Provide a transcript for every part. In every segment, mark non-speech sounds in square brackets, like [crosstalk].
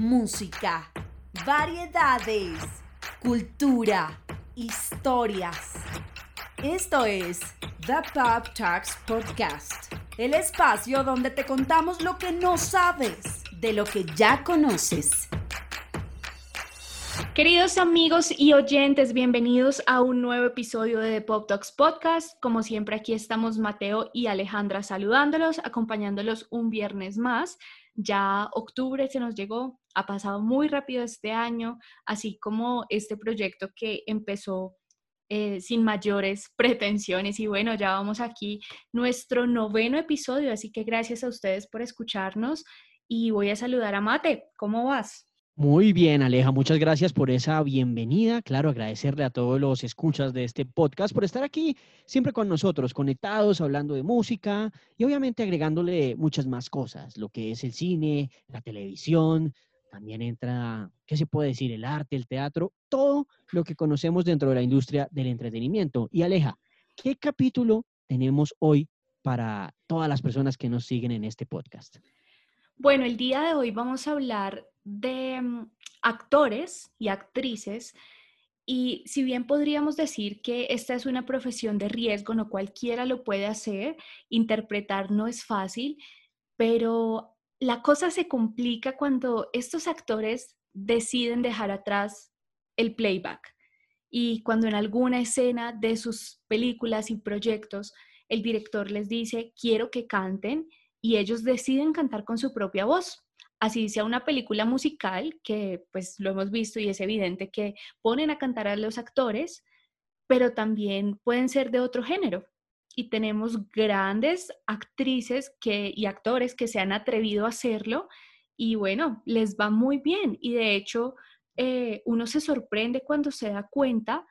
música, variedades, cultura, historias. Esto es The Pop Talks Podcast, el espacio donde te contamos lo que no sabes de lo que ya conoces. Queridos amigos y oyentes, bienvenidos a un nuevo episodio de The Pop Talks Podcast. Como siempre, aquí estamos Mateo y Alejandra saludándolos, acompañándolos un viernes más. Ya octubre se nos llegó, ha pasado muy rápido este año, así como este proyecto que empezó eh, sin mayores [laughs] pretensiones. Y bueno, ya vamos aquí, nuestro noveno episodio, así que gracias a ustedes por escucharnos y voy a saludar a Mate. ¿Cómo vas? Muy bien, Aleja, muchas gracias por esa bienvenida. Claro, agradecerle a todos los escuchas de este podcast por estar aquí siempre con nosotros, conectados, hablando de música y obviamente agregándole muchas más cosas, lo que es el cine, la televisión, también entra, ¿qué se puede decir? El arte, el teatro, todo lo que conocemos dentro de la industria del entretenimiento. Y Aleja, ¿qué capítulo tenemos hoy para todas las personas que nos siguen en este podcast? Bueno, el día de hoy vamos a hablar de mm, actores y actrices y si bien podríamos decir que esta es una profesión de riesgo, no cualquiera lo puede hacer, interpretar no es fácil, pero la cosa se complica cuando estos actores deciden dejar atrás el playback y cuando en alguna escena de sus películas y proyectos el director les dice, quiero que canten y ellos deciden cantar con su propia voz así sea una película musical, que pues lo hemos visto y es evidente que ponen a cantar a los actores, pero también pueden ser de otro género. Y tenemos grandes actrices que, y actores que se han atrevido a hacerlo y bueno, les va muy bien. Y de hecho, eh, uno se sorprende cuando se da cuenta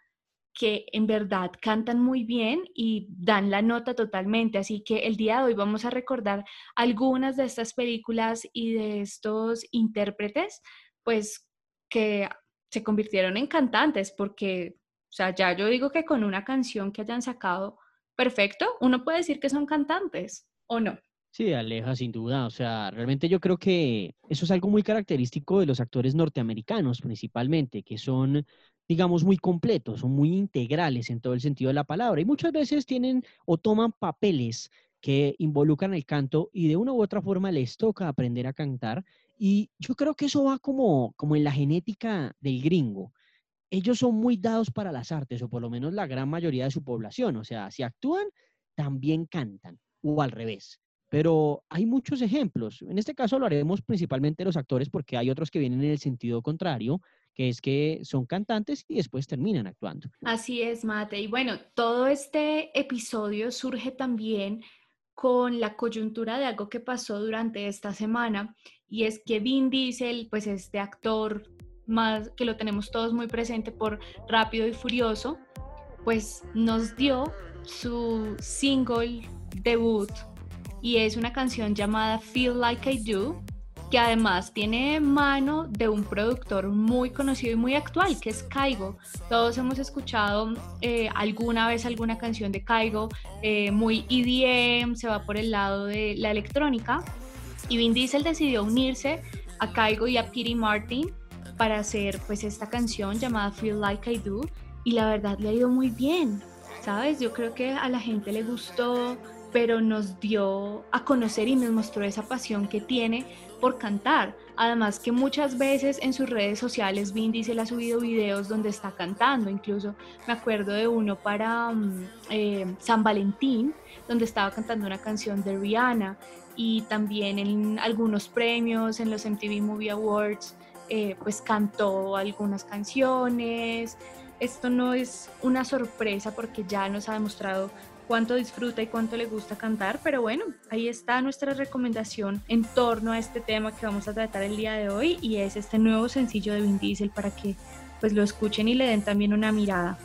que en verdad cantan muy bien y dan la nota totalmente. Así que el día de hoy vamos a recordar algunas de estas películas y de estos intérpretes, pues que se convirtieron en cantantes, porque, o sea, ya yo digo que con una canción que hayan sacado, perfecto, uno puede decir que son cantantes, ¿o no? Sí, Aleja, sin duda. O sea, realmente yo creo que eso es algo muy característico de los actores norteamericanos, principalmente, que son digamos, muy completos, son muy integrales en todo el sentido de la palabra y muchas veces tienen o toman papeles que involucran el canto y de una u otra forma les toca aprender a cantar y yo creo que eso va como, como en la genética del gringo. Ellos son muy dados para las artes o por lo menos la gran mayoría de su población, o sea, si actúan, también cantan o al revés. Pero hay muchos ejemplos. En este caso lo haremos principalmente los actores porque hay otros que vienen en el sentido contrario, que es que son cantantes y después terminan actuando. Así es, Mate. Y bueno, todo este episodio surge también con la coyuntura de algo que pasó durante esta semana y es que Vin Diesel, pues este actor más que lo tenemos todos muy presente por Rápido y Furioso, pues nos dio su single debut y es una canción llamada Feel Like I Do que además tiene mano de un productor muy conocido y muy actual, que es Kaigo. Todos hemos escuchado eh, alguna vez alguna canción de Kaigo, eh, muy EDM, se va por el lado de la electrónica. Y Vin Diesel decidió unirse a Kaigo y a Piri Martin para hacer pues esta canción llamada Feel Like I Do y la verdad le ha ido muy bien, ¿sabes? Yo creo que a la gente le gustó, pero nos dio a conocer y nos mostró esa pasión que tiene por cantar. Además que muchas veces en sus redes sociales Vin Diesel ha subido videos donde está cantando, incluso me acuerdo de uno para mm, eh, San Valentín, donde estaba cantando una canción de Rihanna y también en algunos premios, en los MTV Movie Awards, eh, pues cantó algunas canciones. Esto no es una sorpresa porque ya nos ha demostrado cuánto disfruta y cuánto le gusta cantar, pero bueno, ahí está nuestra recomendación en torno a este tema que vamos a tratar el día de hoy y es este nuevo sencillo de Vin Diesel para que pues lo escuchen y le den también una mirada.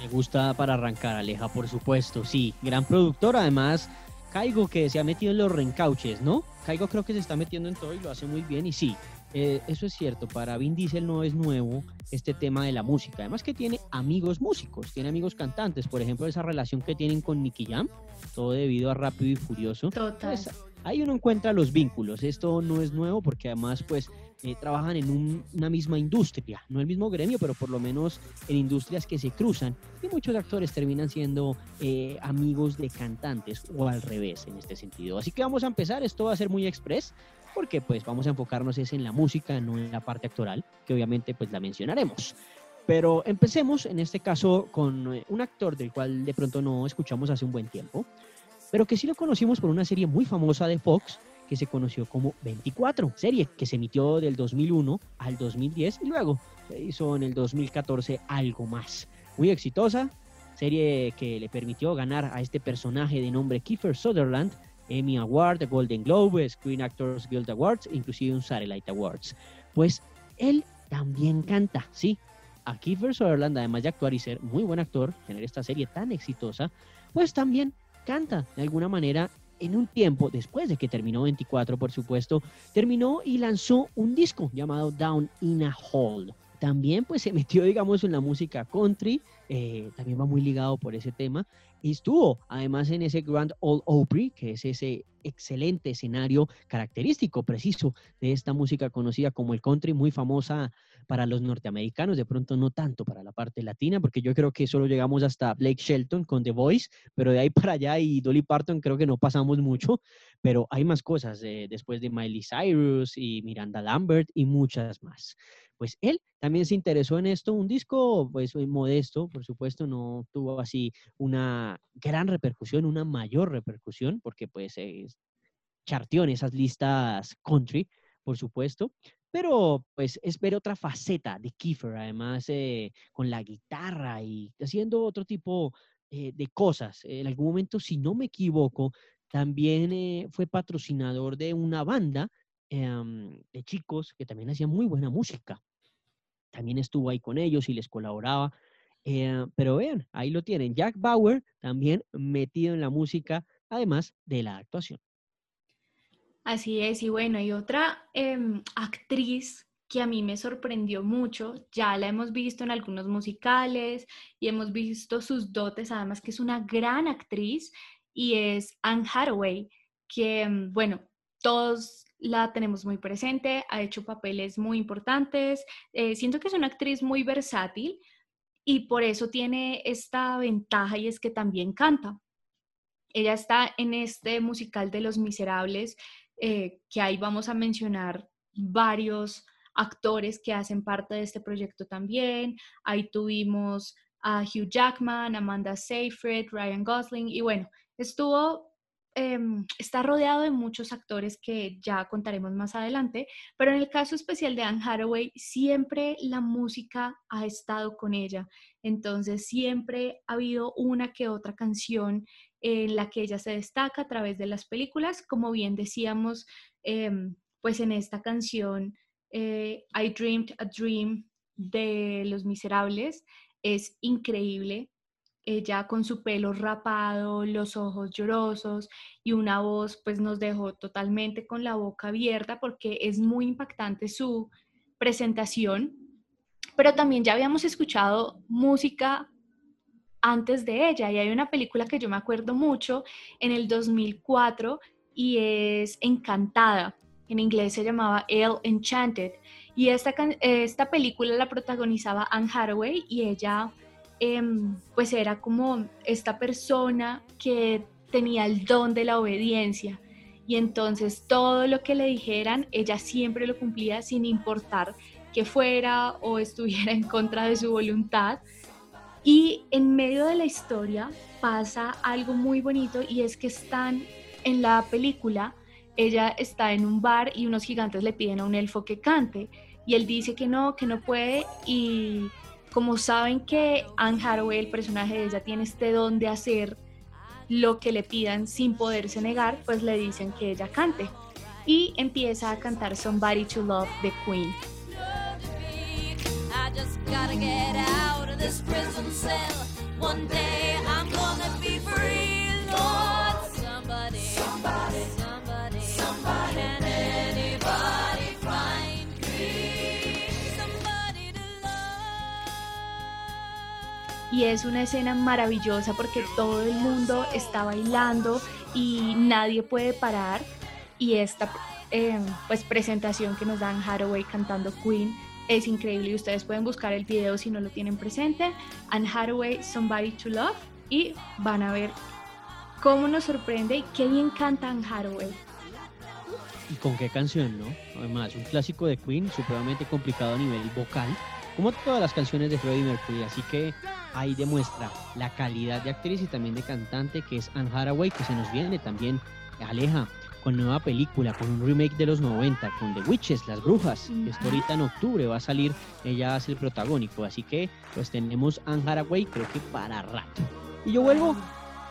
Me gusta para arrancar, Aleja, por supuesto, sí, gran productor, además Caigo que se ha metido en los reencauches, ¿no? Caigo creo que se está metiendo en todo y lo hace muy bien y sí, eh, eso es cierto, para Vin Diesel no es nuevo este tema de la música. Además que tiene amigos músicos, tiene amigos cantantes. Por ejemplo, esa relación que tienen con Nicky Jam, todo debido a Rápido y Furioso. Total. Pues, ahí uno encuentra los vínculos. Esto no es nuevo porque además pues eh, trabajan en una misma industria, no el mismo gremio, pero por lo menos en industrias que se cruzan. Y muchos actores terminan siendo eh, amigos de cantantes o al revés en este sentido. Así que vamos a empezar, esto va a ser muy express porque pues vamos a enfocarnos es en la música, no en la parte actoral, que obviamente pues la mencionaremos. Pero empecemos en este caso con eh, un actor del cual de pronto no escuchamos hace un buen tiempo, pero que sí lo conocimos por una serie muy famosa de Fox que se conoció como 24, serie que se emitió del 2001 al 2010 y luego se hizo en el 2014 algo más. Muy exitosa, serie que le permitió ganar a este personaje de nombre Kiefer Sutherland Emmy Award, Golden Globe, Screen Actors Guild Awards, inclusive un Satellite Awards. Pues él también canta, ¿sí? A Kiefer Sutherland, además de actuar y ser muy buen actor, tener esta serie tan exitosa, pues también canta de alguna manera en un tiempo, después de que terminó 24, por supuesto, terminó y lanzó un disco llamado Down in a Hole. También pues se metió, [laughs] digamos, en la música country, eh, también va muy ligado por ese tema, y estuvo además en ese Grand Ole Opry, que es ese excelente escenario característico, preciso, de esta música conocida como el country, muy famosa para los norteamericanos, de pronto no tanto para la parte latina, porque yo creo que solo llegamos hasta Blake Shelton con The Voice, pero de ahí [laughs] para allá y Dolly Parton creo que no pasamos mucho, pero hay más cosas eh, después de Miley Cyrus y Miranda Lambert y muchas más pues él también se interesó en esto, un disco pues modesto, por supuesto, no tuvo así una gran repercusión, una mayor repercusión, porque pues charteó en esas listas country, por supuesto, pero pues es ver otra faceta de Kiefer, además eh, con la guitarra y haciendo otro tipo eh, de cosas. En algún momento, si no me equivoco, también eh, fue patrocinador de una banda Em, de chicos que también hacían muy buena música. También estuvo ahí con ellos y les colaboraba. Eh, pero vean, ahí lo tienen. Jack Bauer también metido en la música, además de la actuación. Así es, y bueno, hay otra em, actriz que a mí me sorprendió mucho, ya la hemos visto en algunos musicales y hemos visto sus dotes, además que es una gran actriz y es Anne Hathaway, que em, bueno, todos la tenemos muy presente, ha hecho papeles muy importantes, eh, siento que es una actriz muy versátil y por eso tiene esta ventaja y es que también canta. Ella está en este musical de Los Miserables, eh, que ahí vamos a mencionar varios actores que hacen parte de este proyecto también. Ahí tuvimos a Hugh Jackman, Amanda Seyfried, Ryan Gosling y bueno, estuvo Em, está rodeado de muchos actores que ya contaremos más adelante, pero en el caso especial de Anne Hathaway, siempre la música ha estado con ella. Entonces, siempre ha habido una que otra canción en la que ella se destaca a través de las películas, como bien decíamos, em, pues en esta canción eh, I Dreamed a Dream de Los Miserables es increíble ella con su pelo rapado, los ojos llorosos y una voz pues nos dejó totalmente con la boca abierta porque es muy impactante su presentación, pero también ya habíamos escuchado música antes de ella y hay una película que yo me acuerdo mucho en el 2004 y es Encantada, en inglés se llamaba El Enchanted. Y esta, esta película la protagonizaba Anne Hathaway y ella Em, pues era como esta persona que tenía el don de la obediencia y entonces todo lo que le dijeran, ella siempre lo cumplía sin importar que fuera o [laughs] estuviera en contra de su voluntad. Y en medio de la historia pasa algo muy bonito y es que están en la película, ella está en un bar y unos gigantes le piden a un elfo que cante y él dice que no, que no puede y como saben que Anne Hathaway, el personaje de ella, tiene este don de hacer lo que le pidan sin poderse negar, pues le dicen que ella cante. Y empieza a cantar Somebody to Love de Queen. Y es una escena maravillosa porque todo el mundo está bailando y nadie puede parar. y esta eh, pues presentación que nos dan Hathaway cantando Queen es increíble y ustedes pueden buscar el video si no lo tienen presente. Anne Hathaway, Somebody to Love y van a ver cómo nos sorprende y qué bien canta Anne Hathaway. ¿Y con qué canción, no? Además, un clásico de Queen, supremamente complicado a nivel vocal, como todas las canciones de Freddie Mercury, así que ahí demuestra la calidad de actriz y también de cantante que es Anne Hathaway, que se nos viene también, aleja con nueva película, con un remake de los 90, con The Witches, Las Brujas, que esto ahorita en octubre va a salir, ella hace el protagónico, así que pues tenemos Anne Hathaway creo que para rato. Y yo vuelvo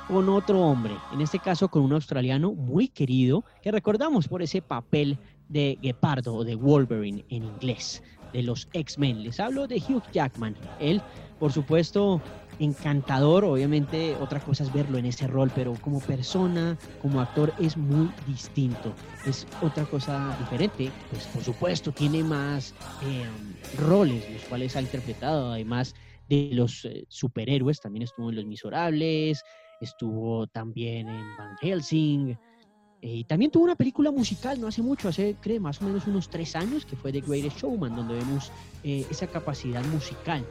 con otro hombre, en este caso con un australiano muy querido, que recordamos por ese papel de Gepardo o de Wolverine en inglés, de los X-Men. Les hablo de Hugh Jackman. Él, por supuesto, encantador, obviamente otra cosa es verlo en ese rol, pero como persona, como actor es muy distinto, es otra cosa diferente, pues por supuesto tiene más eh, roles, los cuales ha interpretado, además de los eh, superhéroes, también estuvo en Los Miserables, estuvo también en Van Helsing, y también tuvo una película musical no hace mucho, hace creo más o menos unos tres años, que fue The Greatest Showman, donde vemos eh, esa capacidad musical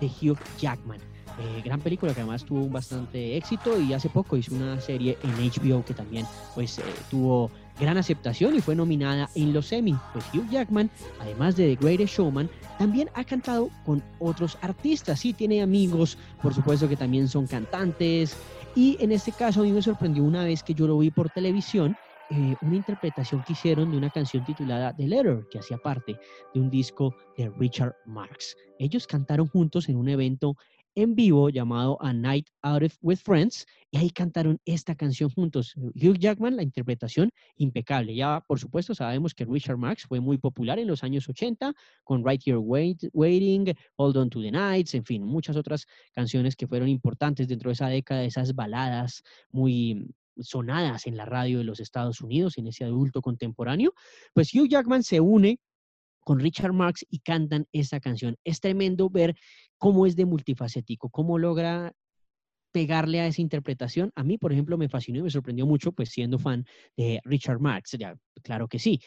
de Hugh Jackman. Eh, gran película que además tuvo un bastante éxito y hace poco hizo una serie en HBO que también pues eh, tuvo gran aceptación y fue nominada en los Emmy. Pues Hugh Jackman, además de The Greatest Showman, también ha cantado con otros artistas. Sí, tiene amigos, por supuesto que también son cantantes. Y en este caso a mí me sorprendió una vez que yo lo vi por televisión, eh, una interpretación que hicieron de una canción titulada The Letter, que hacía parte de un disco de Richard Marx. Ellos cantaron juntos en un evento en vivo llamado A Night Out with Friends y ahí cantaron esta canción juntos. Hugh Jackman, la interpretación impecable. Ya, por supuesto, sabemos que Richard Marx fue muy popular en los años 80 con Right Here Waiting, Hold On to the Nights, en fin, muchas otras canciones que fueron importantes dentro de esa década, esas baladas muy sonadas en la radio de los Estados Unidos, en ese adulto contemporáneo. Pues Hugh Jackman se une con Richard Marx y cantan esta canción. Es tremendo ver cómo es de multifacético, cómo logra pegarle a esa interpretación. A mí, por ejemplo, me fascinó y me sorprendió mucho, pues siendo fan de Richard Marx, claro que sí.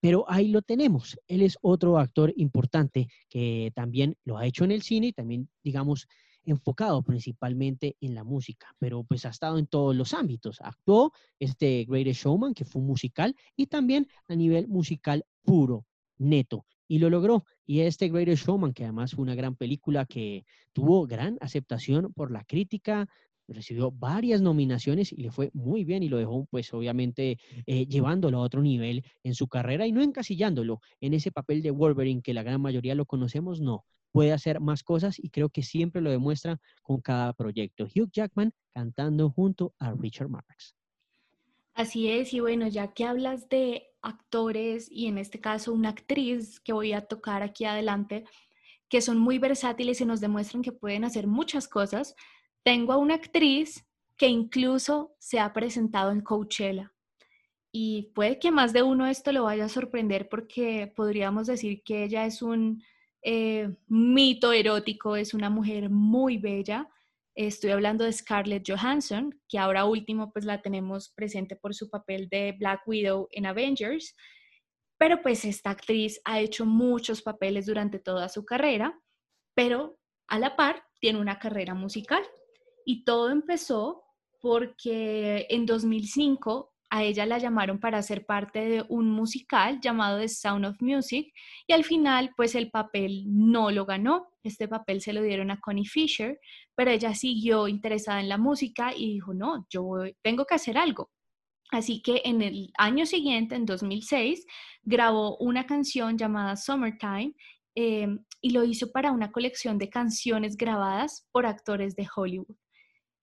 Pero ahí lo tenemos. Él es otro actor importante que también lo ha hecho en el cine y también, digamos, enfocado principalmente en la música, pero pues ha estado en todos los ámbitos. Actuó este Greatest Showman, que fue musical, y también a nivel musical puro neto. Y lo logró. Y este Greatest Showman, que además fue una gran película que tuvo gran aceptación por la crítica, recibió varias nominaciones y le fue muy bien y lo dejó pues obviamente eh, llevándolo a otro nivel en su carrera y no encasillándolo en ese papel de Wolverine que la gran mayoría lo conocemos, no, puede hacer más cosas y creo que siempre lo demuestra con cada proyecto. Hugh Jackman cantando junto a Richard Marx. Así es, y bueno, ya que hablas de actores y en este caso una actriz que voy a tocar aquí adelante, que son muy versátiles y nos demuestran que pueden hacer muchas cosas, tengo a una actriz que incluso se ha presentado en Coachella. Y puede que más de uno esto lo vaya a sorprender porque podríamos decir que ella es un eh, mito erótico, es una mujer muy bella Estoy hablando de Scarlett Johansson, que ahora último pues la tenemos presente por su papel de Black Widow en Avengers, pero pues esta actriz ha hecho muchos papeles durante toda su carrera, pero a la par tiene una carrera musical. Y todo empezó porque en 2005 a ella la llamaron para ser parte de un musical llamado The Sound of Music y al final pues el papel no lo ganó. Este papel se lo dieron a Connie Fisher, pero ella siguió interesada en la música y dijo, no, yo tengo que hacer algo. Así que en el año siguiente, en 2006, grabó una canción llamada Summertime eh, y lo hizo para una colección de canciones grabadas por actores de Hollywood.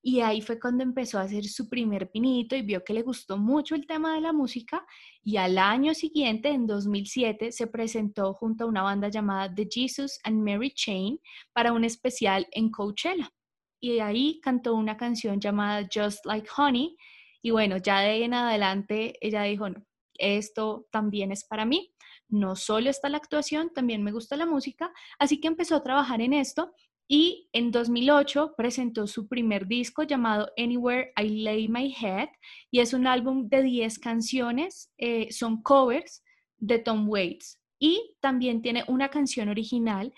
Y ahí fue cuando empezó a hacer su primer pinito y vio que le gustó mucho el tema de la música y al año siguiente, en 2007, se presentó junto a una banda llamada The Jesus and Mary Chain para un especial en Coachella. Y ahí cantó una canción llamada Just Like Honey. Y bueno, ya de en adelante ella dijo, no, esto también es para mí. No solo está la actuación, también me gusta la música. Así que empezó a trabajar en esto Y en 2008 presentó su primer disco llamado Anywhere I Lay My Head y es un álbum de 10 canciones, eh, son covers de Tom Waits y también tiene una canción original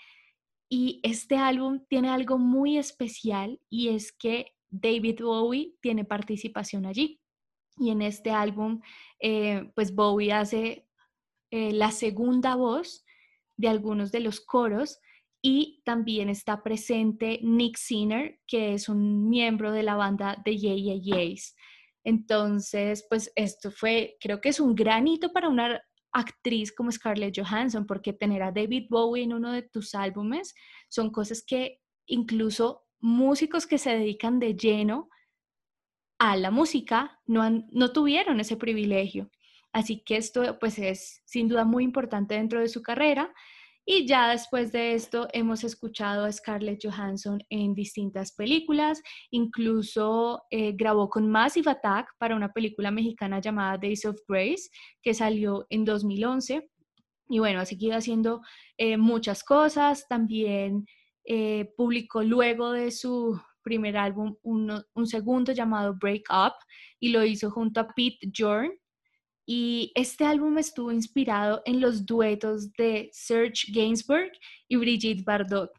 y este álbum tiene algo muy especial y es que David Bowie tiene participación allí. Y en este álbum, eh, pues Bowie hace eh, la segunda voz de algunos de los coros y también está presente Nick Sinner, que es un miembro de la banda de Yeah Yeah Entonces, pues esto fue, creo que es un gran hito para una actriz como Scarlett Johansson, porque tener a David Bowie en uno de tus álbumes son cosas que incluso músicos que se dedican de lleno a la música no tuvieron ese privilegio. Así que esto pues es sin duda muy importante dentro de su carrera y ya después de esto hemos escuchado a Scarlett Johansson en distintas películas, incluso eh, grabó con Massive Attack para una película mexicana llamada Days of Grace, que salió en 2011. Y bueno, ha seguido haciendo eh, muchas cosas. También eh, publicó luego de su primer álbum un segundo llamado Break Up y lo hizo junto a Pete Jorn y este álbum estuvo inspirado en los duetos de Serge Gainsbourg y Brigitte Bardot.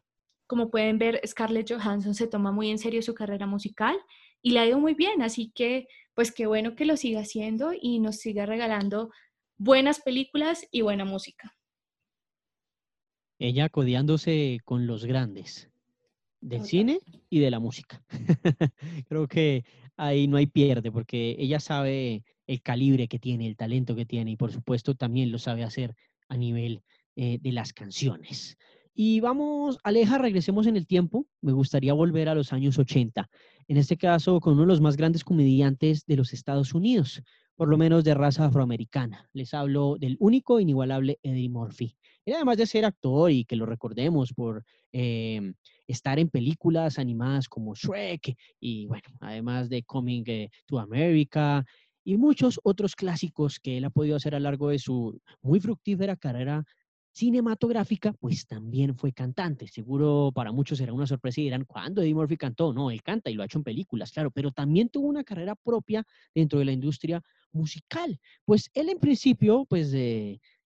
Como pueden ver, Scarlett Johansson se toma muy en serio su carrera musical y le ha ido muy bien, así que pues qué bueno que lo siga haciendo y nos siga regalando buenas películas y buena música. Ella codiándose con los grandes del cine y de la música. [laughs] Creo que ahí no hay pierde porque ella sabe el calibre que tiene, el talento que tiene y por supuesto también lo sabe hacer a nivel eh, de las canciones. Y vamos, Aleja, regresemos en el tiempo. Me gustaría volver a los años 80, en este caso con uno de los más grandes comediantes de los Estados Unidos, por lo menos de raza afroamericana. Les hablo del único, inigualable Eddie Murphy. Y además de ser actor y que lo recordemos por em, estar en películas animadas como Shrek y bueno, además de Coming eh, to America y muchos otros clásicos que él ha podido hacer a lo largo de su muy fructífera carrera cinematográfica, pues también fue cantante. Seguro para muchos será una sorpresa y dirán, ¿cuándo Eddie Murphy cantó? No, él canta y lo ha hecho en películas, claro, pero también tuvo una carrera propia dentro de la industria musical. Pues él en principio, pues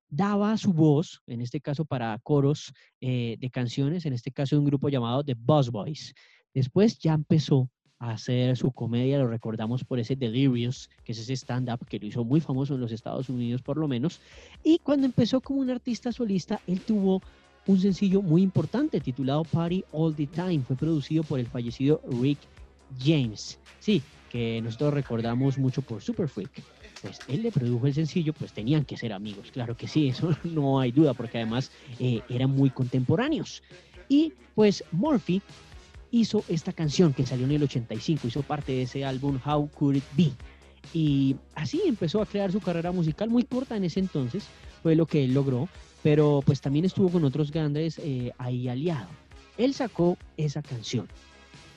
daba su voz, en este caso para coros eh, de canciones, en este caso de un grupo llamado The Buzz Boys. Después ya empezó hacer su comedia, lo recordamos por ese Delirious, que es ese stand-up que lo hizo muy famoso en los Estados Unidos por lo menos. Y cuando empezó como un artista solista, él tuvo un sencillo muy importante titulado Party All the Time. Fue producido por el fallecido Rick James. Sí, que nosotros recordamos mucho por Super Freak. Pues él le produjo el sencillo, pues tenían que ser amigos, claro que sí, [laughs] eso no hay duda, porque además eh, eran muy contemporáneos. Y pues Murphy hizo esta canción que salió en el 85, hizo parte de ese álbum How Could It Be. Y así empezó a crear su carrera musical muy corta en ese entonces, fue lo que él logró, pero pues también estuvo con otros grandes eh, ahí aliado. Él sacó esa canción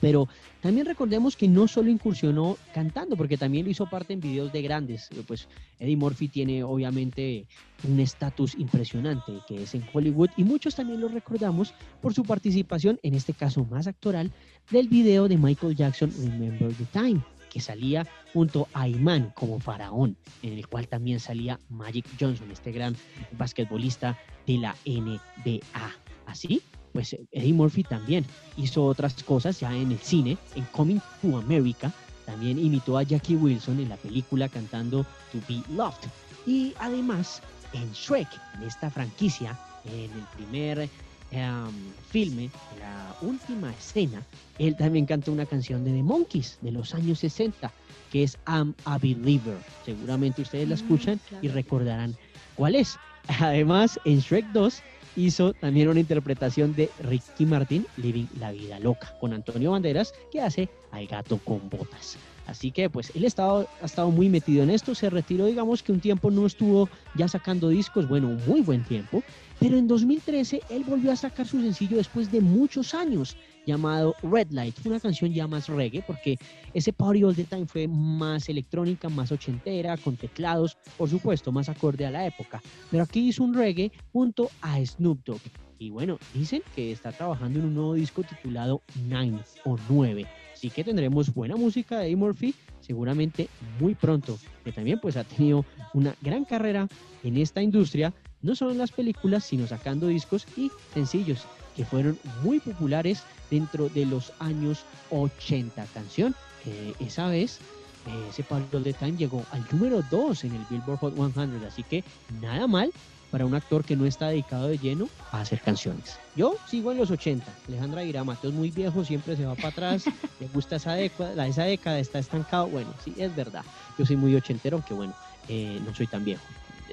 pero también recordemos que no solo incursionó cantando, porque también hizo parte en videos de grandes. Pues Eddie Murphy tiene obviamente un estatus impresionante que es en Hollywood y muchos también lo recordamos por su participación, en este caso más actoral, del video de Michael Jackson Remember the Time que salía junto a Iman como faraón, en el cual también salía Magic Johnson, este gran basquetbolista de la NBA. Así pues Eddie Murphy también hizo otras cosas ya en el cine, en Coming to America, también imitó a Jackie Wilson en la película cantando To Be Loved. Y además en Shrek, en esta franquicia, en el primer em, filme, la última escena, él también cantó una canción de The Monkeys de los años 60, que es I'm a Believer. Seguramente ustedes la escuchan y recordarán cuál es. Además, en Shrek 2 hizo también una interpretación de Ricky Martin, Living la Vida Loca, con Antonio Banderas, que hace al gato con botas. Así que pues él ha estado muy metido en esto, se retiró, digamos que un tiempo no estuvo ya sacando discos, bueno, un muy buen tiempo, pero en 2013 él volvió a sacar su sencillo después de muchos años llamado Red Light. Una canción ya más reggae porque ese Party All the Time fue más electrónica, más ochentera, con teclados, por supuesto, más acorde a la época. Pero aquí hizo un reggae junto a Snoop Dogg. Y bueno, dicen que está trabajando en un nuevo disco titulado Nine o 9. Así que tendremos buena música de Eddie Murphy seguramente muy pronto, que también pues ha tenido una gran carrera en esta industria, no solo en las películas, sino sacando discos y sencillos que fueron muy populares dentro de los años 80. Canción que esa vez eh, ese Pablo de Time llegó al número 2 en el Billboard Hot 100, así que nada mal para un actor que no está dedicado de lleno a hacer canciones. Yo sigo en los 80. Alejandra dirá, Mateo es muy viejo, siempre se va para atrás, [laughs] le gusta esa década, esa década está estancado. Bueno, sí, es verdad. Yo soy muy ochentero, aunque bueno, eh, no soy tan viejo,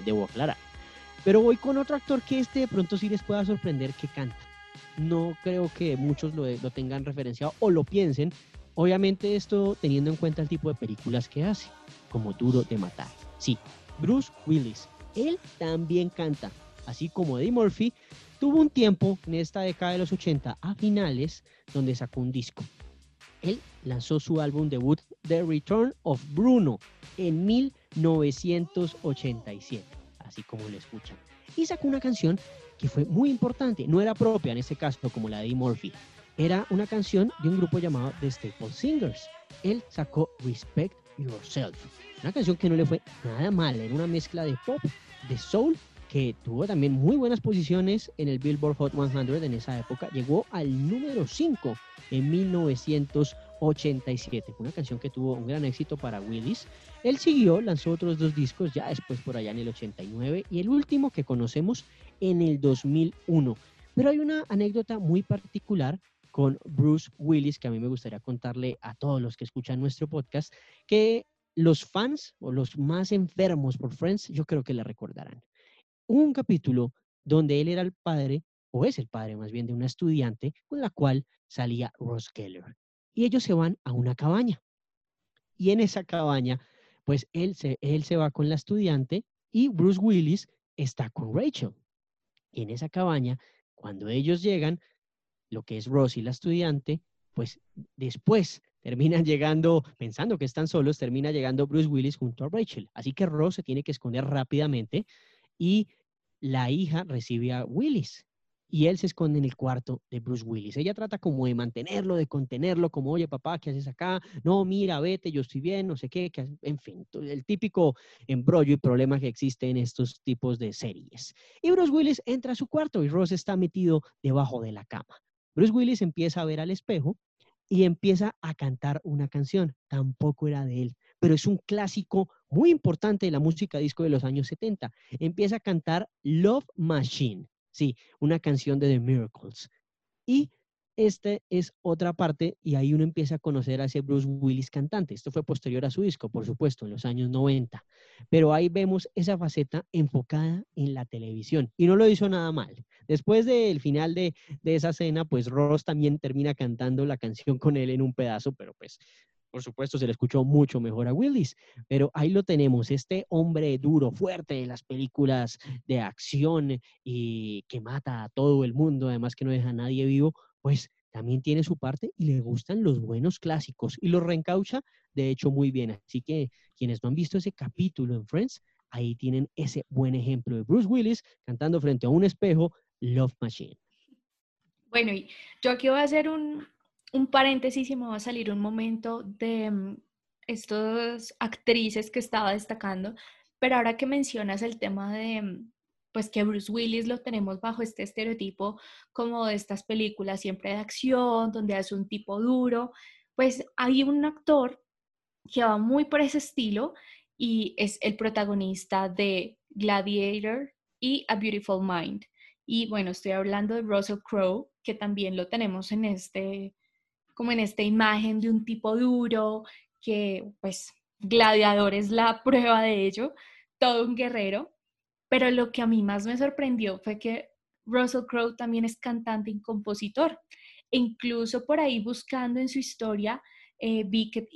debo aclarar. Pero voy con otro actor que este de pronto sí les pueda sorprender que canta. No creo que muchos lo, tengan referenciado o lo piensen. Obviamente esto teniendo en cuenta el tipo de películas que hace, como Duro de Matar. Sí, Bruce Willis él también canta. Así como Eddie Murphy, tuvo un tiempo en esta década de los 80 a finales donde sacó un disco. Él lanzó su álbum debut The Return of Bruno en 1987, así como lo escuchan. Y sacó una canción que fue muy importante, no era propia en ese caso como la de Murphy, era una canción de un grupo llamado The Staple Singers. Él sacó Respect Yourself, una canción que no le fue nada mal, era una mezcla de pop de Soul, que tuvo también muy buenas posiciones en el Billboard Hot 100 en esa época. Llegó al número 5 en 1987, una canción que tuvo un gran éxito para Willis. Él siguió, lanzó otros dos discos ya después por allá en el 89 y el último que conocemos en el 2001. Pero hay una anécdota muy particular con Bruce Willis que a mí me gustaría contarle a todos los que escuchan nuestro podcast, que los fans o los más enfermos por Friends, yo creo que le recordarán. Un capítulo donde él era el padre, o es el padre más bien, de una estudiante con la cual salía Ross Keller. Y ellos se van a una cabaña. Y en esa cabaña, pues él se, él se va con la estudiante y Bruce Willis está con Rachel. Y en esa cabaña, cuando ellos llegan, lo que es Ross y la estudiante, pues después terminan [laughs] llegando, pensando que están solos, termina llegando Bruce Willis junto a Rachel. Así que Ross se tiene que esconder rápidamente y la hija recibe a Willis y él se esconde en el cuarto de Bruce Willis. Ella trata como de mantenerlo, de contenerlo, como, oye, papá, ¿qué haces acá? No, mira, vete, yo estoy bien, no sé qué, en fin, el típico embrollo y problema que existe en estos tipos de series. Y Bruce Willis entra a su cuarto y Ross está metido debajo de la cama. Bruce Willis empieza a ver al espejo y empieza a cantar una canción. Tampoco era de él, pero es un clásico muy importante de la música disco de los años 70. Empieza a cantar Love Machine, sí, una canción de The Miracles. Y esta es otra parte y ahí uno empieza a conocer a ese Bruce Willis cantante. Esto fue posterior a su disco, por supuesto, en los años 90. Pero ahí vemos esa faceta enfocada en la televisión y no lo hizo nada mal. Después del final de, de esa escena, pues Ross también termina cantando la canción con él en un pedazo, pero pues por supuesto, se le escuchó mucho mejor a Willis, pero ahí lo tenemos, este hombre duro, fuerte de las películas de acción y que mata a todo el mundo, además que no deja a nadie vivo, pues también tiene su parte y le gustan los buenos clásicos y los reencaucha, de hecho, muy bien. Así que quienes no han visto ese capítulo en Friends, ahí tienen ese buen ejemplo de Bruce Willis cantando frente a un espejo Love Machine. Bueno, y yo aquí voy a hacer un, un paréntesis y me va a salir un momento de mm, estas actrices que estaba destacando, pero ahora que mencionas el tema de mm, pues que Bruce Willis lo tenemos bajo este estereotipo como de estas películas siempre de acción, donde hace un tipo duro, pues hay un actor que va muy por ese estilo y es el protagonista de Gladiator y A Beautiful Mind. Y bueno, estoy hablando de Russell Crowe, que también lo tenemos en este, como en esta imagen de un tipo duro, que pues Gladiador es la [laughs] prueba de ello, todo un guerrero. Pero lo que a mí más me sorprendió fue que Russell Crowe también es cantante y compositor. E incluso por ahí buscando en su historia, eh, vi que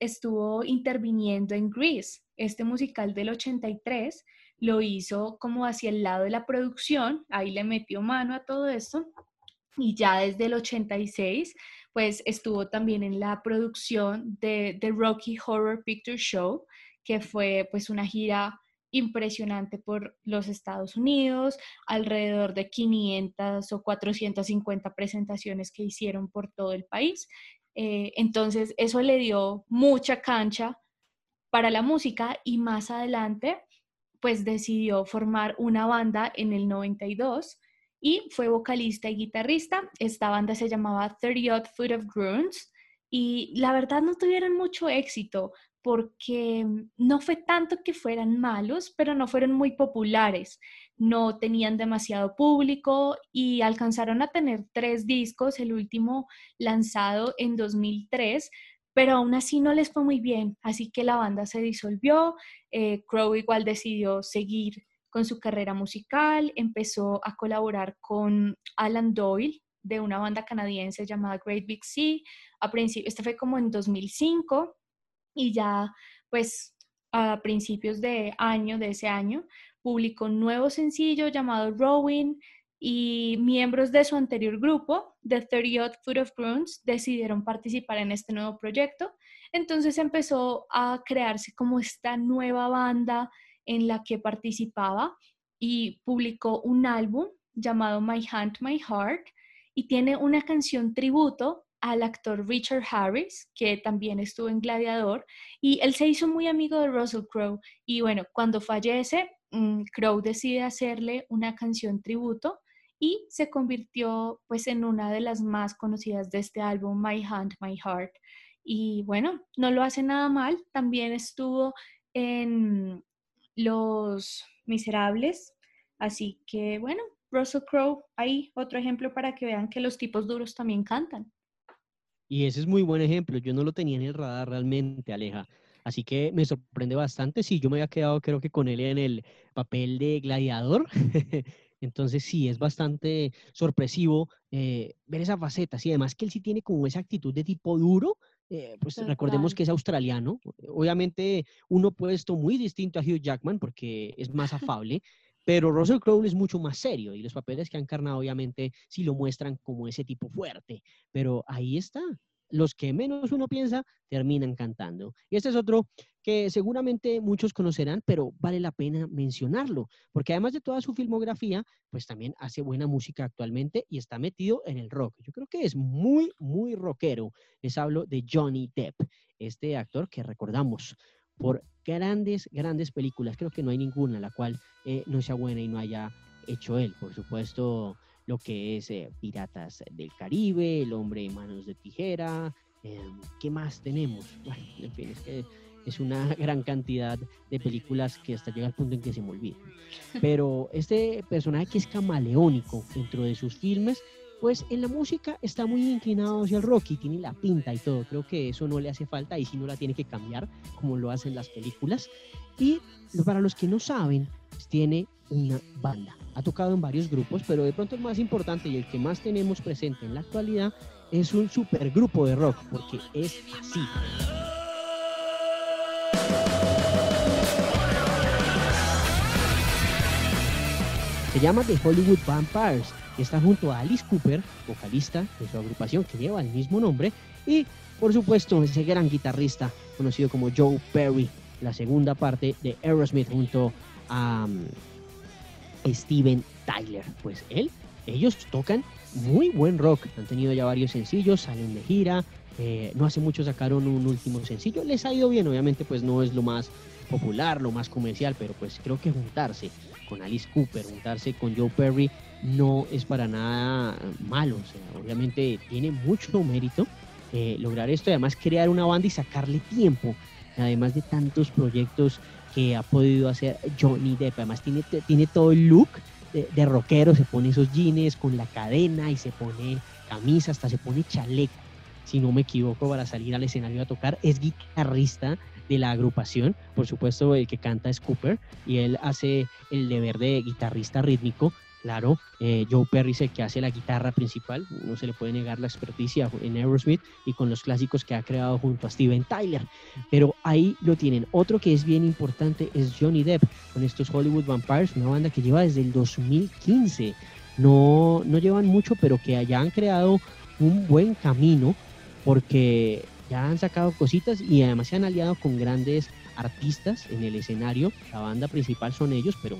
estuvo interviniendo en Grease, este musical del 83, lo hizo como hacia el lado de la producción, ahí le metió mano a todo esto. Y ya desde el 86, pues estuvo también en la producción de The Rocky Horror Picture Show, que fue pues una gira impresionante por los Estados Unidos, alrededor de 500 o 450 presentaciones que hicieron por todo el país. Eh, entonces, eso le dio mucha cancha para la música y más adelante, pues decidió formar una banda en el 92 y fue vocalista y guitarrista. Esta banda se llamaba 30 Foot of Grunts y la verdad no tuvieron mucho éxito porque no fue tanto que fueran malos, pero no fueron muy populares, no tenían demasiado público y alcanzaron a tener tres discos, el último lanzado en 2003, pero aún así no les fue muy bien, así que la banda se disolvió, eh, Crow igual decidió seguir con su carrera musical, empezó a colaborar con Alan Doyle de una banda canadiense llamada Great Big Sea, a principio, este fue como en 2005 y ya pues a principios de año, de ese año, publicó un nuevo sencillo llamado Rowing y miembros de su anterior grupo, The 30 Foot of Grunts, decidieron participar en este nuevo proyecto. Entonces empezó a crearse como esta nueva banda en la que participaba y publicó un álbum llamado My Hand, My Heart y tiene una canción tributo al actor Richard Harris, que también estuvo en Gladiador, y él se hizo muy amigo de Russell Crowe. Y bueno, cuando fallece, mm, Crowe decide hacerle una canción tributo y se convirtió pues en una de las más conocidas de este álbum, My Hand, My Heart. Y bueno, no lo hace nada mal, también estuvo en Los Miserables, así que bueno, Russell Crowe, ahí otro ejemplo para que vean que los tipos duros también cantan. Y ese es muy buen ejemplo. Yo no lo tenía en el radar realmente, Aleja. Así que me sorprende bastante. Sí, yo me había quedado creo que con él en el papel de gladiador. [laughs] Entonces sí, es bastante sorpresivo eh, ver esa faceta. Sí, además que él sí tiene como esa actitud de tipo duro. Eh, pues recordemos que es australiano. Obviamente uno puesto muy distinto a Hugh Jackman porque es más [laughs] afable. Pero Russell Crowe es mucho más serio y los papeles que han encarnado obviamente sí lo muestran como ese tipo fuerte. Pero ahí está. Los que menos uno piensa terminan cantando. Y este es otro que seguramente muchos conocerán, pero vale la pena mencionarlo, porque además de toda su filmografía, pues también hace buena música actualmente y está metido en el rock. Yo creo que es muy, muy rockero. Les hablo de Johnny Depp, este actor que recordamos por grandes, grandes películas. Creo que no hay ninguna en la cual eh, no sea buena y no haya hecho él. Por supuesto, lo que es eh, Piratas del Caribe, El hombre de manos de tijera. Em, ¿Qué más tenemos? Bueno, en fin, es que es una [laughs] gran cantidad de películas que hasta llega al punto en que se me olvida. Pero este personaje que es camaleónico dentro de sus filmes pues en la música está muy inclinado hacia el rock y tiene la pinta y todo. Creo que eso no le hace falta y si no la tiene que cambiar como lo hacen las películas. Y para los que no saben, tiene una banda. Ha tocado en varios grupos, pero de pronto el más importante y el que más tenemos presente en la actualidad es un supergrupo de rock, porque es así. Se llama The Hollywood Vampires está junto a Alice Cooper, vocalista de su agrupación que lleva el mismo nombre, y por supuesto ese gran guitarrista conocido como Joe Perry, la segunda parte de Aerosmith junto a mm, Steven Tyler. Pues él, ellos tocan muy buen rock, han tenido ya varios sencillos, salen de gira, eh, no hace mucho sacaron un último sencillo, les ha ido bien, obviamente pues no es lo más popular, lo más comercial, pero pues creo que juntarse con Alice Cooper, juntarse con Joe Perry no es para nada malo, o sea, obviamente tiene mucho mérito eh, lograr esto además crear una banda y sacarle tiempo, además de tantos proyectos que ha podido hacer Johnny Depp, además tiene, tiene todo el look de, de rockero, se pone esos jeans con la cadena y se pone camisa, hasta se pone chaleco, si no me equivoco, para salir al escenario a tocar, es guitarrista de la agrupación. Por supuesto, el que canta es Cooper y él hace el deber de guitarrista rítmico. Claro, eh, Joe Perry es el que hace la guitarra principal, no se le puede negar la experticia en Aerosmith y con los clásicos que ha creado junto a Steven Tyler. Pero ahí lo tienen. Otro que es bien importante es Johnny Depp con estos Hollywood Vampires, una banda que lleva desde el 2015. No, no llevan mucho, pero que ya han creado un buen camino porque ya han sacado cositas y además se han aliado con grandes artistas en el escenario. La banda principal son ellos, pero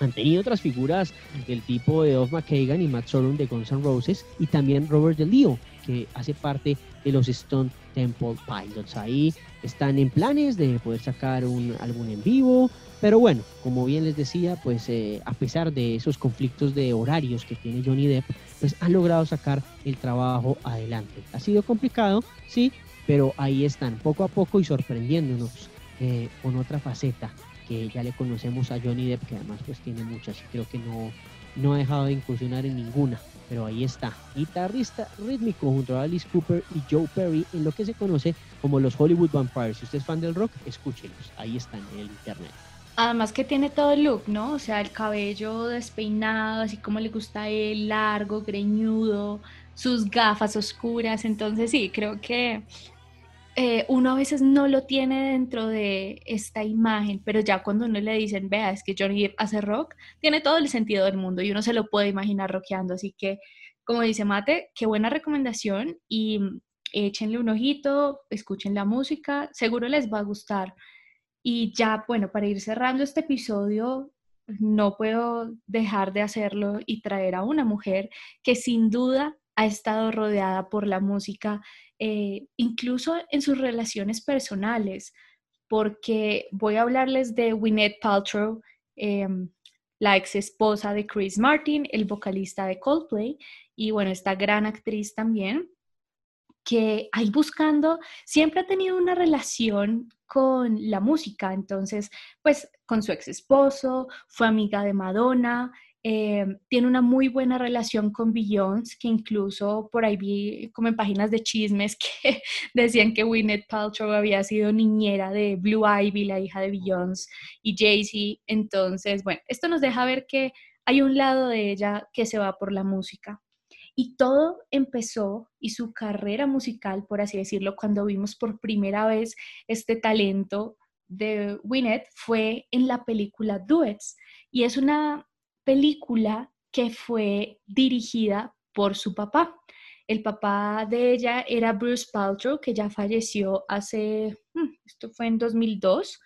han tenido otras figuras del tipo de Off McKagan y Matt Sorum de Guns N' Roses y también Robert DeLeo, que hace parte de los Stone Temple Pilots. Ahí están en planes de poder sacar un álbum en vivo, pero bueno, como bien les decía, pues eh, a pesar de esos conflictos de horarios que tiene Johnny Depp, pues han logrado sacar el trabajo adelante. Ha sido complicado, sí, pero ahí están, poco a poco y sorprendiéndonos eh, con otra faceta que ya le conocemos a Johnny Depp, que además pues tiene muchas y creo que no, no ha dejado de incursionar en ninguna, pero ahí está, guitarrista rítmico junto a Alice Cooper y Joe Perry en lo que se conoce como los Hollywood Vampires. Si usted es fan del rock, escúchelos, ahí están en el internet. Además que tiene todo el look, ¿no? O sea, el cabello despeinado, así como le gusta él, largo, greñudo, sus gafas oscuras. Entonces sí, creo que eh, uno a veces no lo tiene dentro de esta imagen, pero ya cuando uno le dicen, vea, es que Johnny Depp hace rock, tiene todo el sentido del mundo y uno se lo puede imaginar rockeando. Así que, como dice Mate, qué buena recomendación y mm, échenle un ojito, escuchen la música, seguro les va a gustar. Y ya, bueno, para ir cerrando este episodio, no puedo dejar de hacerlo y traer a una mujer que sin duda ha estado rodeada por la música eh, incluso en sus relaciones personales, porque voy a hablarles de Gwyneth Paltrow, em, la ex esposa de Chris Martin, el vocalista de Coldplay, y bueno, esta gran actriz también, que ahí buscando, siempre ha tenido una relación con la música, entonces, pues con su ex esposo, fue amiga de Madonna, eh, tiene una muy buena relación con Beyoncé, que incluso por ahí vi como en páginas de chismes [laughs] que decían que Gwyneth Paltrow había sido niñera de Blue Ivy, la hija de Beyoncé, y Jay-Z. Entonces, bueno, esto nos deja ver que hay un lado de ella que se va por la música. Y todo empezó y su carrera musical, por así decirlo, cuando vimos por primera vez este talento de Gwyneth fue en la película Duets. Y es una película que fue dirigida por su papá. El papá de ella era Bruce Paltrow, que ya falleció hace, hmm, esto fue en 2002,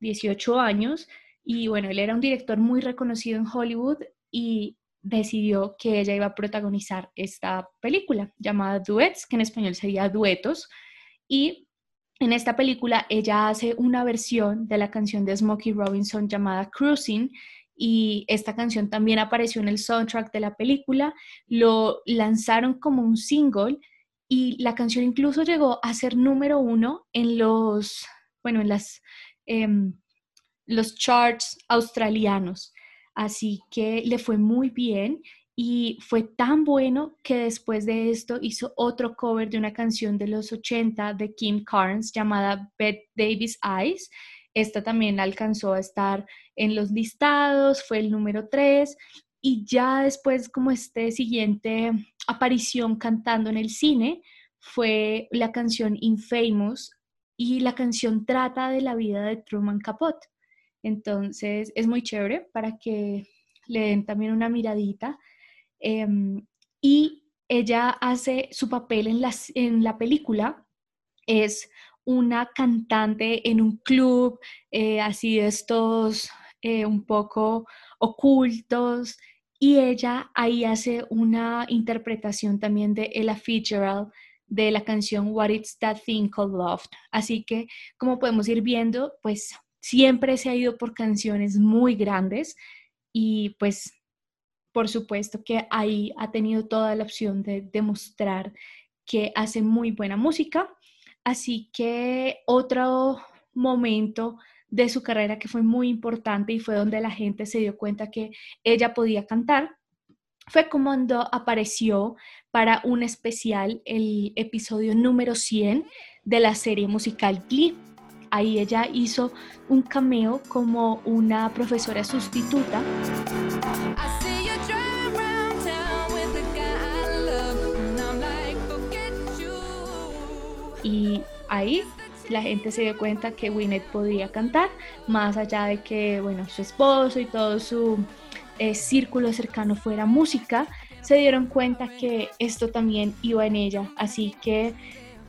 18 años, y bueno, él era un director muy reconocido en Hollywood y decidió que ella iba a protagonizar esta película llamada Duets, que en español sería Duetos, y en esta película ella hace una versión de la canción de Smokey Robinson llamada Cruising, y esta canción también apareció en el soundtrack de la película, lo lanzaron como un single y la canción incluso llegó a ser número uno en los, bueno, en las, em, los charts australianos. Así que le fue muy bien y fue tan bueno que después de esto hizo otro cover de una canción de los 80 de Kim Carnes llamada Bette Davis Eyes esta también alcanzó a estar en los listados, fue el número 3 y ya después como este siguiente aparición cantando en el cine fue la canción Infamous y la canción trata de la vida de Truman Capote. Entonces es muy chévere para que le den también una miradita. Em, y ella hace su papel en, en la película, es una cantante en un club, eh, así de estos eh, un poco ocultos, y ella ahí hace una interpretación también de Ella Fitzgerald de la canción What Is That Thing Called Love. Así que, como podemos ir viendo, pues siempre se ha ido por canciones muy grandes y pues por supuesto que ahí ha tenido toda la opción de demostrar que hace muy buena música Así que otro momento de su carrera que fue muy importante y fue donde la gente se dio cuenta que ella podía cantar fue cuando apareció para un especial el episodio número 100 de la serie musical Glee. Ahí ella hizo un cameo como una profesora sustituta. Y ahí la gente se dio cuenta que Winnet podía cantar, más allá de que, bueno, su esposo y todo su eh, círculo cercano fuera música, se dieron cuenta que esto también iba en ella. Así que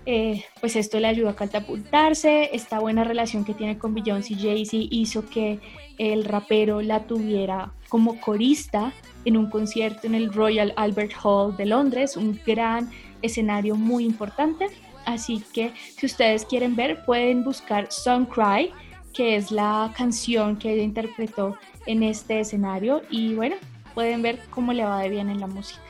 eh, pues esto le ayudó a catapultarse. Esta buena relación que tiene con Beyoncé y Jay-Z hizo que el rapero la tuviera como corista en un concierto en el Royal Albert Hall de Londres, un gran escenario muy importante. Así que si ustedes quieren ver, pueden buscar Song Cry, que es la canción que ella interpretó en este escenario. Y bueno, pueden ver cómo le va de bien en la música.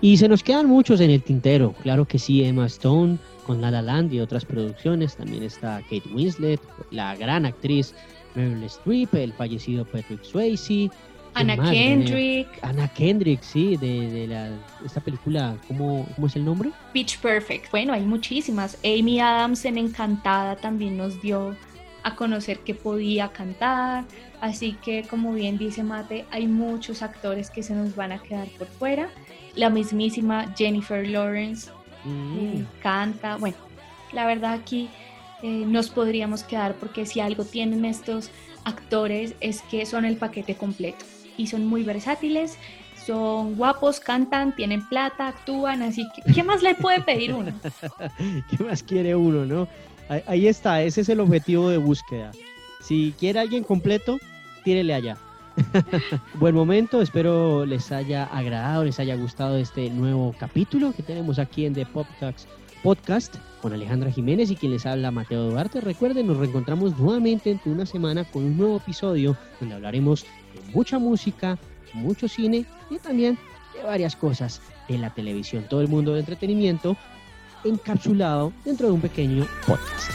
Y se nos quedan muchos en el tintero, claro que sí, Emma Stone con La La Land y otras producciones, también está Kate Winslet, la gran actriz Meryl Streep, el fallecido Patrick Swayze, Anna Kendrick. Anna Kendrick, sí, de, la, esta película, ¿cómo, ¿cómo, es el nombre? Pitch Perfect. Bueno, hay muchísimas. Amy Adams en Encantada también nos dio a conocer que podía cantar. Así que, como bien dice Mate, hay muchos actores que se nos van a quedar por fuera. La mismísima Jennifer Lawrence mm. eh, canta. Bueno, la verdad aquí eh, nos podríamos quedar porque si algo tienen estos actores es que son el paquete completo y son muy versátiles, son guapos, cantan, tienen plata, actúan, así que ¿qué más le puede pedir uno? [laughs] ¿Qué más quiere uno, no? Ahí está, ese es el objetivo de búsqueda. Si quiere alguien completo, tírele allá. [laughs] Buen momento, espero les haya agradado, les haya gustado este nuevo capítulo que tenemos aquí en The Pop Talks Podcast con Alejandra Jiménez y quien les habla Mateo Duarte. Recuerden, nos reencontramos nuevamente entre una semana con un nuevo episodio donde hablaremos mucha música, mucho cine y también de varias cosas de la televisión, todo el mundo de entretenimiento encapsulado dentro de un pequeño podcast.